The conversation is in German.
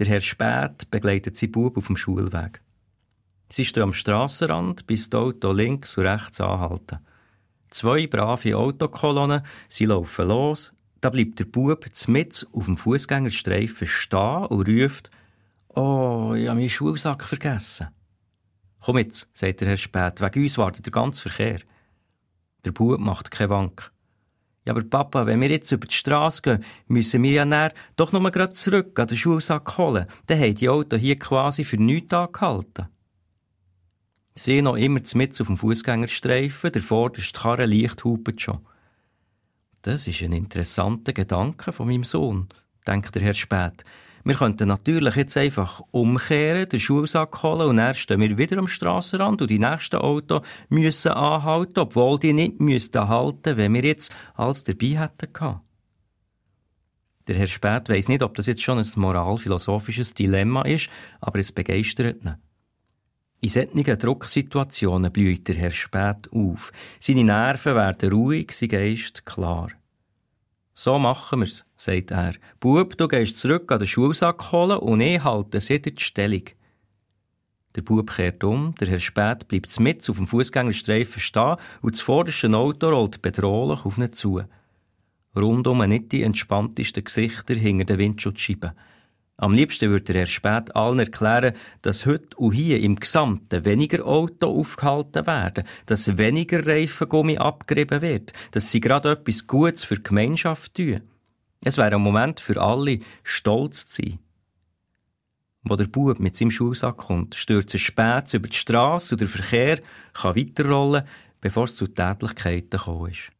Der Herr Spät begleitet seinen Bub auf dem Schulweg. Sie stehen am Strassenrand, bis das Auto links und rechts anhalten. Zwei brave Autokolonnen, sie laufen los. Da bleibt der Bub mit auf dem Fußgängerstreifen stehen und ruft, Oh, ich habe meinen Schulsack vergessen. Komm jetzt, sagt der Herr Spät, wegen uns wartet der ganze Verkehr. Der Bub macht keine Wank. Ja, aber Papa, wenn wir jetzt über die Straße gehen, müssen wir ja näher doch nur gerade zurück an den Schulsack holen. Dann haben die Autos hier quasi für nichts angehalten. Sie noch immer mit auf dem Fußgängerstreifen, der vorderste Karre leicht hupet schon. Das ist ein interessanter Gedanke von meinem Sohn, denkt der Herr Spät. Wir könnten natürlich jetzt einfach umkehren, den Schulsack holen und dann stehen wir wieder am Strassenrand und die nächsten Autos müssen anhalten, obwohl die nicht müssten halten, wenn wir jetzt alles dabei hätten. Der Herr Spät weiss nicht, ob das jetzt schon ein moralphilosophisches Dilemma ist, aber es begeistert ihn. In solchen Drucksituationen blüht der Herr Spät auf. Seine Nerven werden ruhig, sein Geist klar. So machen wir's, sagt er. Bub, du gehst zurück an den Schulsack holen und ich halte sicher die Stellung. Der Bub kehrt um, der Herr Spät bleibt mit auf dem Fußgängerstreifen stehen und das vorderste Auto rollt bedrohlich auf ihn zu. Rundum nicht die entspanntesten Gesichter hinter den Windschutzscheiben. Am liebsten würde er spät allen erklären, dass heute und hier im Gesamten weniger Auto aufgehalten werden, dass weniger Reifengummi abgerieben wird, dass sie gerade etwas Gutes für die Gemeinschaft tun. Es wäre ein Moment für alle, stolz zu sein. Wo der Bub mit seinem Schulsack kommt, stürzt er spät über die Straße und der Verkehr kann weiterrollen, bevor es zu Tätlichkeiten gekommen ist.